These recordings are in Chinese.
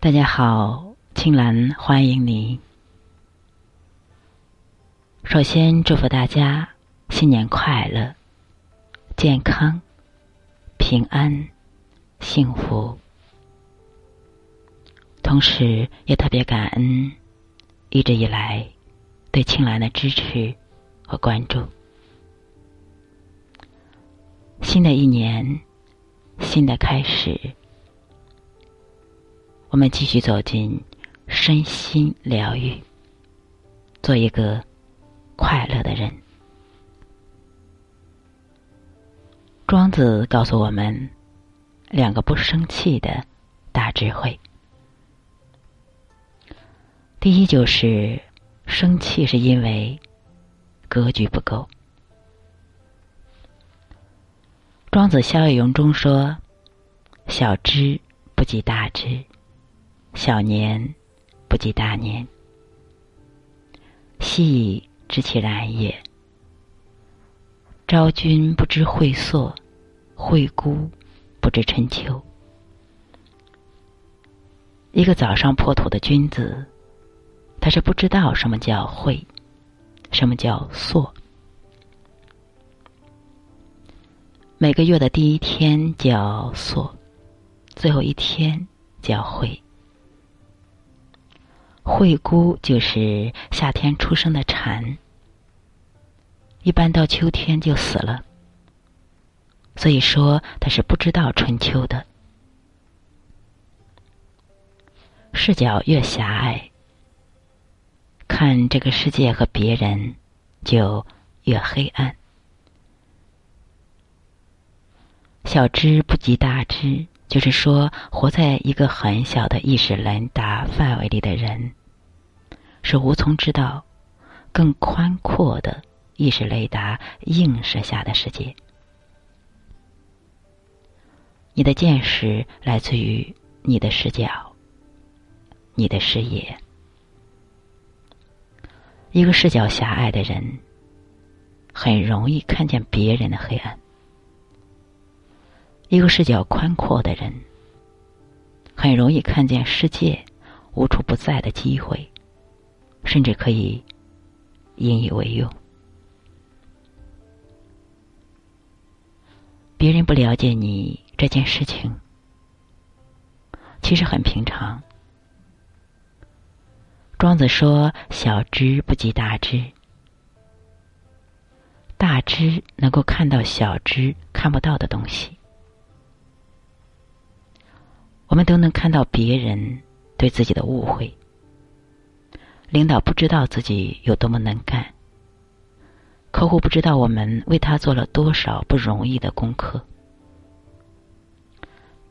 大家好，青兰欢迎你。首先祝福大家新年快乐、健康、平安、幸福。同时，也特别感恩一直以来对青兰的支持和关注。新的一年，新的开始。我们继续走进身心疗愈，做一个快乐的人。庄子告诉我们两个不生气的大智慧。第一就是生气是因为格局不够。庄子逍遥游中说：“小知不及大知。”小年不及大年，昔以知其然也。昭君不知晦朔，惠姑不知春秋。一个早上破土的君子，他是不知道什么叫晦，什么叫朔。每个月的第一天叫朔，最后一天叫晦。惠姑就是夏天出生的蝉，一般到秋天就死了。所以说，他是不知道春秋的。视角越狭隘，看这个世界和别人就越黑暗。小知不及大知，就是说，活在一个很小的意识雷达范围里的人。是无从知道更宽阔的意识雷达映射下的世界。你的见识来自于你的视角，你的视野。一个视角狭隘的人，很容易看见别人的黑暗；一个视角宽阔的人，很容易看见世界无处不在的机会。甚至可以引以为用。别人不了解你这件事情，其实很平常。庄子说：“小知不及大知，大知能够看到小知看不到的东西。”我们都能看到别人对自己的误会。领导不知道自己有多么能干，客户不知道我们为他做了多少不容易的功课，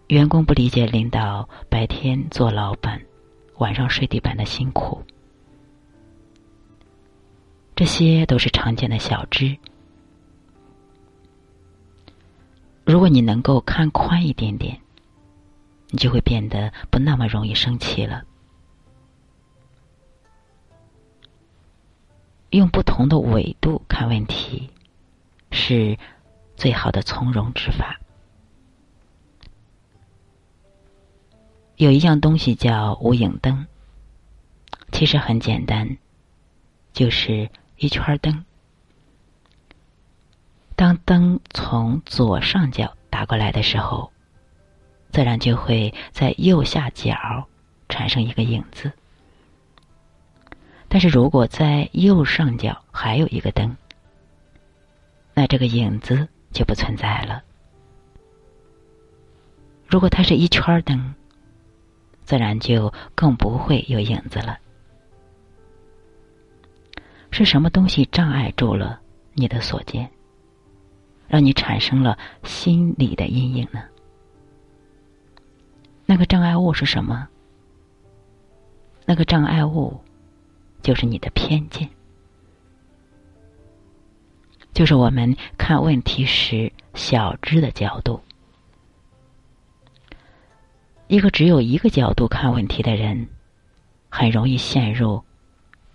员工不理解领导白天做老板、晚上睡地板的辛苦，这些都是常见的小知。如果你能够看宽一点点，你就会变得不那么容易生气了。用不同的维度看问题，是最好的从容之法。有一样东西叫无影灯，其实很简单，就是一圈灯。当灯从左上角打过来的时候，自然就会在右下角产生一个影子。但是如果在右上角还有一个灯，那这个影子就不存在了。如果它是一圈灯，自然就更不会有影子了。是什么东西障碍住了你的所见，让你产生了心理的阴影呢？那个障碍物是什么？那个障碍物。就是你的偏见，就是我们看问题时小知的角度。一个只有一个角度看问题的人，很容易陷入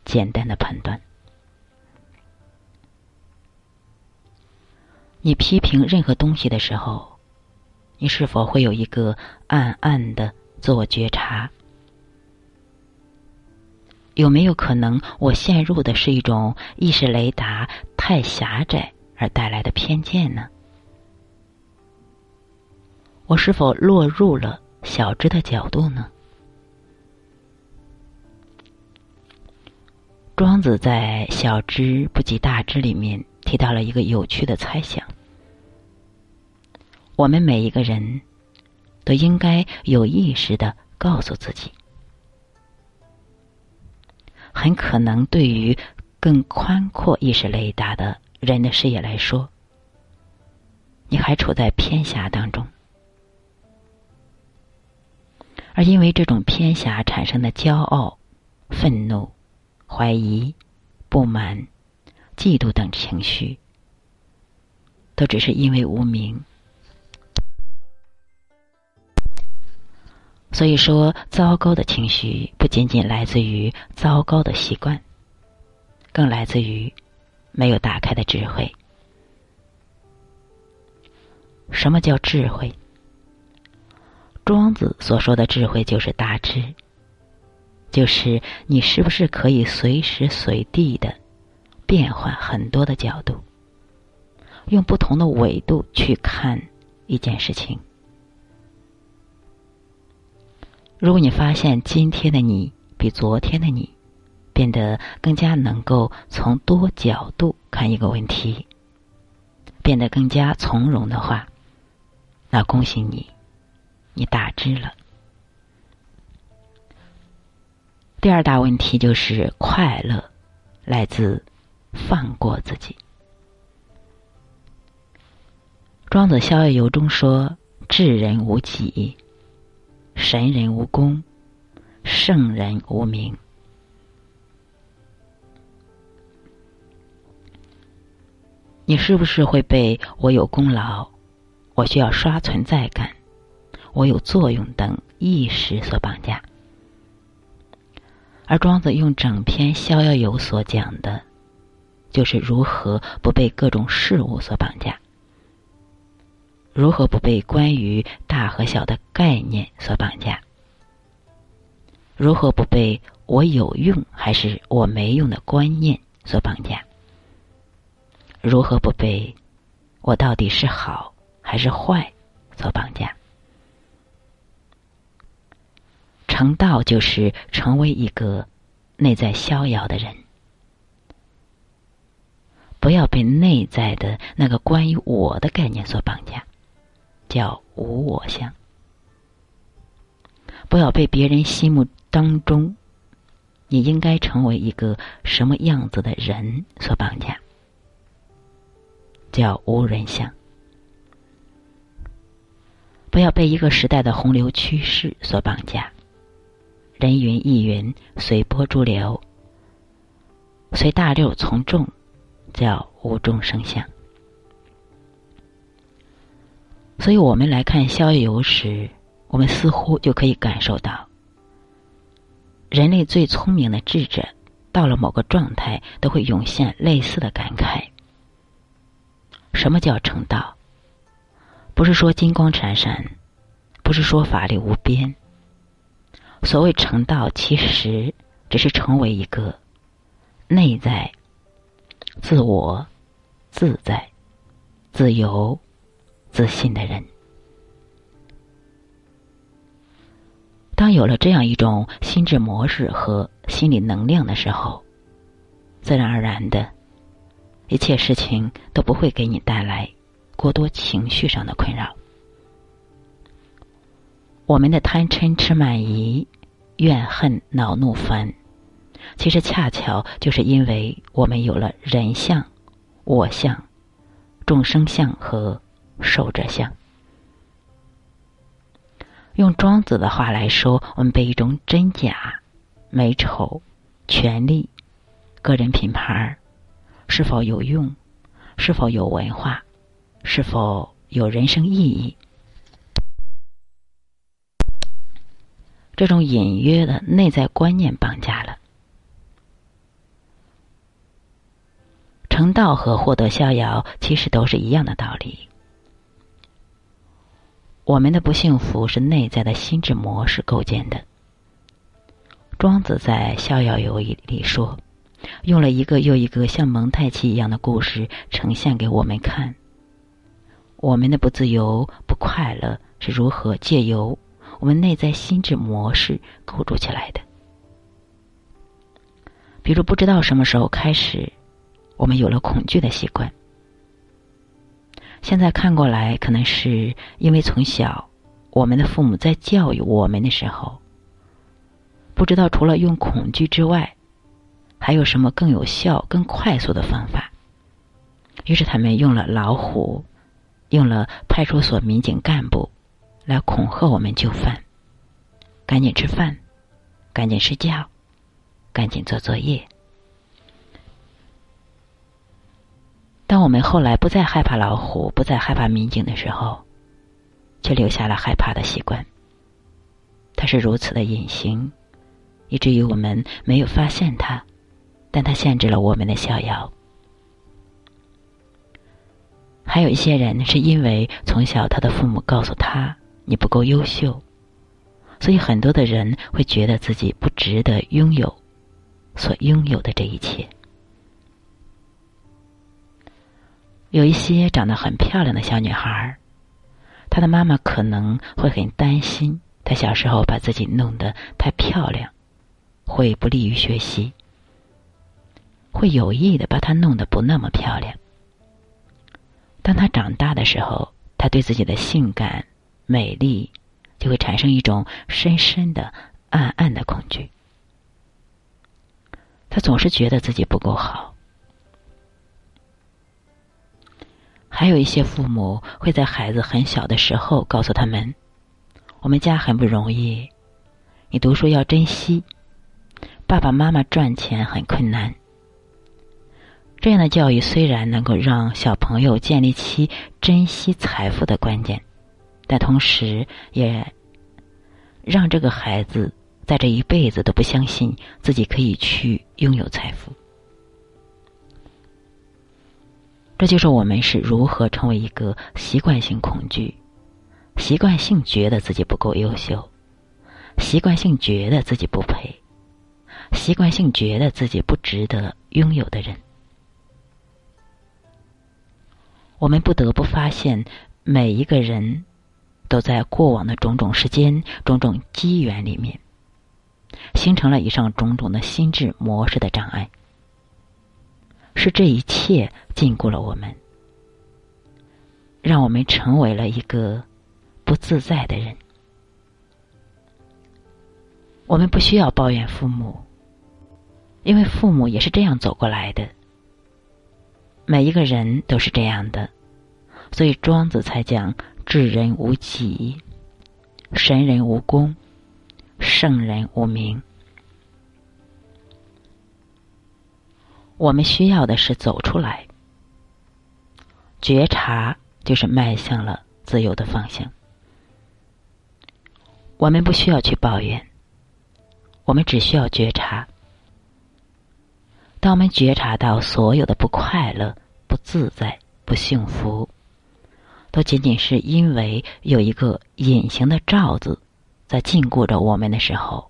简单的判断。你批评任何东西的时候，你是否会有一个暗暗的自我觉察？有没有可能我陷入的是一种意识雷达太狭窄而带来的偏见呢？我是否落入了小知的角度呢？庄子在《小知不及大知》里面提到了一个有趣的猜想：我们每一个人都应该有意识的告诉自己，很可能对于更宽阔意识雷达的人的视野来说，你还处在偏狭当中。而因为这种偏狭产生的骄傲、愤怒、怀疑、不满、嫉妒等情绪，都只是因为无名。所以说，糟糕的情绪不仅仅来自于糟糕的习惯，更来自于没有打开的智慧。什么叫智慧？庄子所说的智慧就是大智，就是你是不是可以随时随地的变换很多的角度，用不同的维度去看一件事情。如果你发现今天的你比昨天的你变得更加能够从多角度看一个问题，变得更加从容的话，那恭喜你。你大知了。第二大问题就是快乐来自放过自己。庄子《逍遥游》中说：“智人无己，神人无功，圣人无名。”你是不是会被我有功劳，我需要刷存在感？我有作用等意识所绑架，而庄子用整篇《逍遥游》所讲的，就是如何不被各种事物所绑架，如何不被关于大和小的概念所绑架，如何不被我有用还是我没用的观念所绑架，如何不被我到底是好还是坏所绑架。成道就是成为一个内在逍遥的人，不要被内在的那个关于我的概念所绑架，叫无我相；不要被别人心目当中你应该成为一个什么样子的人所绑架，叫无人相；不要被一个时代的洪流趋势所绑架。人云亦云，随波逐流，随大流从众，叫无中生相。所以，我们来看《逍遥游》时，我们似乎就可以感受到，人类最聪明的智者，到了某个状态，都会涌现类似的感慨：什么叫成道？不是说金光闪闪，不是说法力无边。所谓成道，其实只是成为一个内在、自我、自在、自由、自信的人。当有了这样一种心智模式和心理能量的时候，自然而然的，一切事情都不会给你带来过多情绪上的困扰。我们的贪嗔痴慢疑、怨恨恼怒烦，其实恰巧就是因为我们有了人相、我相、众生相和受着相。用庄子的话来说，我们被一种真假、美丑、权力、个人品牌是否有用、是否有文化、是否有人生意义。这种隐约的内在观念绑架了成道和获得逍遥，其实都是一样的道理。我们的不幸福是内在的心智模式构建的。庄子在《逍遥游》里说，用了一个又一个像蒙太奇一样的故事呈现给我们看。我们的不自由、不快乐是如何借由我们内在心智模式构筑起来的？比如，不知道什么时候开始，我们有了恐惧的习惯。现在看过来，可能是因为从小我们的父母在教育我们的时候，不知道除了用恐惧之外，还有什么更有效、更快速的方法。于是他们用了老虎，用了派出所民警干部，来恐吓我们就范：赶紧吃饭，赶紧睡觉，赶紧做作业。当我们后来不再害怕老虎，不再害怕民警的时候，却留下了害怕的习惯。它是如此的隐形，以至于我们没有发现它，但它限制了我们的逍遥。还有一些人是因为从小他的父母告诉他你不够优秀，所以很多的人会觉得自己不值得拥有所拥有的这一切。有一些长得很漂亮的小女孩，她的妈妈可能会很担心，她小时候把自己弄得太漂亮，会不利于学习，会有意的把她弄得不那么漂亮。当她长大的时候，她对自己的性感、美丽，就会产生一种深深的、暗暗的恐惧。她总是觉得自己不够好。还有一些父母会在孩子很小的时候告诉他们：“我们家很不容易，你读书要珍惜。爸爸妈妈赚钱很困难。”这样的教育虽然能够让小朋友建立起珍惜财富的观念，但同时也让这个孩子在这一辈子都不相信自己可以去拥有财富。这就是我们是如何成为一个习惯性恐惧、习惯性觉得自己不够优秀、习惯性觉得自己不配、习惯性觉得自己不值得拥有的人。我们不得不发现，每一个人都在过往的种种时间、种种机缘里面，形成了以上种种的心智模式的障碍。是这一切禁锢了我们，让我们成为了一个不自在的人。我们不需要抱怨父母，因为父母也是这样走过来的。每一个人都是这样的，所以庄子才讲“智人无己，神人无功，圣人无名”。我们需要的是走出来，觉察就是迈向了自由的方向。我们不需要去抱怨，我们只需要觉察。当我们觉察到所有的不快乐、不自在、不幸福，都仅仅是因为有一个隐形的罩子在禁锢着我们的时候，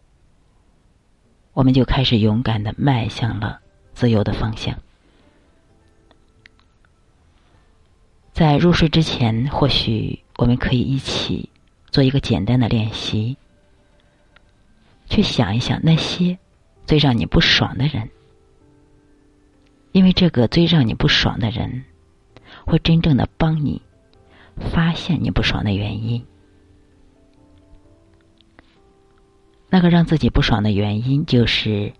我们就开始勇敢的迈向了。自由的方向。在入睡之前，或许我们可以一起做一个简单的练习，去想一想那些最让你不爽的人，因为这个最让你不爽的人，会真正的帮你发现你不爽的原因。那个让自己不爽的原因，就是。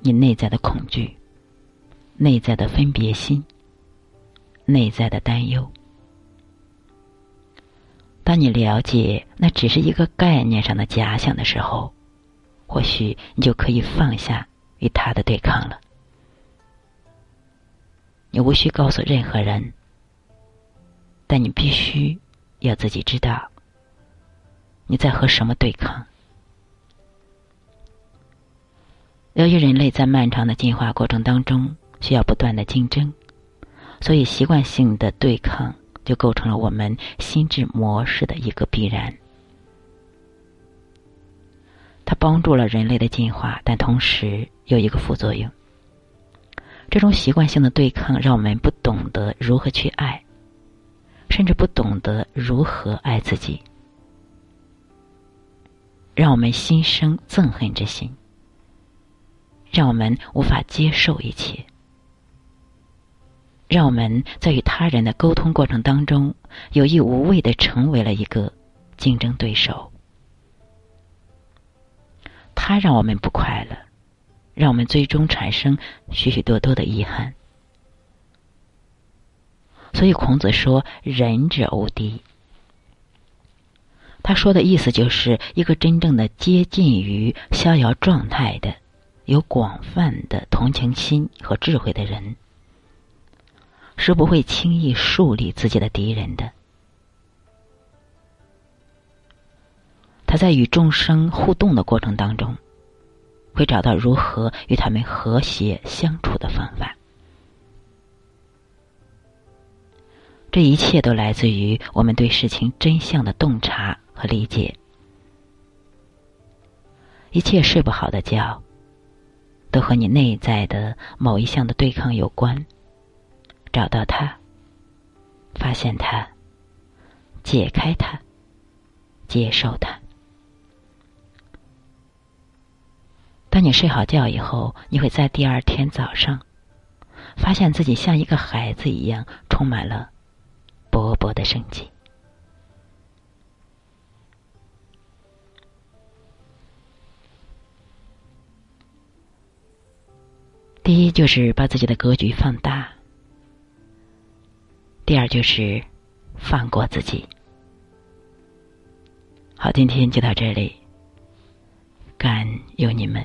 你内在的恐惧，内在的分别心，内在的担忧。当你了解那只是一个概念上的假想的时候，或许你就可以放下与他的对抗了。你无需告诉任何人，但你必须要自己知道你在和什么对抗。由于人类在漫长的进化过程当中需要不断的竞争，所以习惯性的对抗就构成了我们心智模式的一个必然。它帮助了人类的进化，但同时有一个副作用。这种习惯性的对抗让我们不懂得如何去爱，甚至不懂得如何爱自己，让我们心生憎恨之心，让我们无法接受一切，让我们在与他人的沟通过程当中有意无畏的成为了一个竞争对手。他让我们不快乐。让我们最终产生许许多多的遗憾。所以孔子说：“仁者无敌。”他说的意思就是，一个真正的接近于逍遥状态的、有广泛的同情心和智慧的人，是不会轻易树立自己的敌人的。他在与众生互动的过程当中。会找到如何与他们和谐相处的方法。这一切都来自于我们对事情真相的洞察和理解。一切睡不好的觉，都和你内在的某一项的对抗有关。找到它，发现它，解开它，接受它。当你睡好觉以后，你会在第二天早上，发现自己像一个孩子一样，充满了勃勃的生机。第一就是把自己的格局放大，第二就是放过自己。好，今天就到这里，感恩有你们。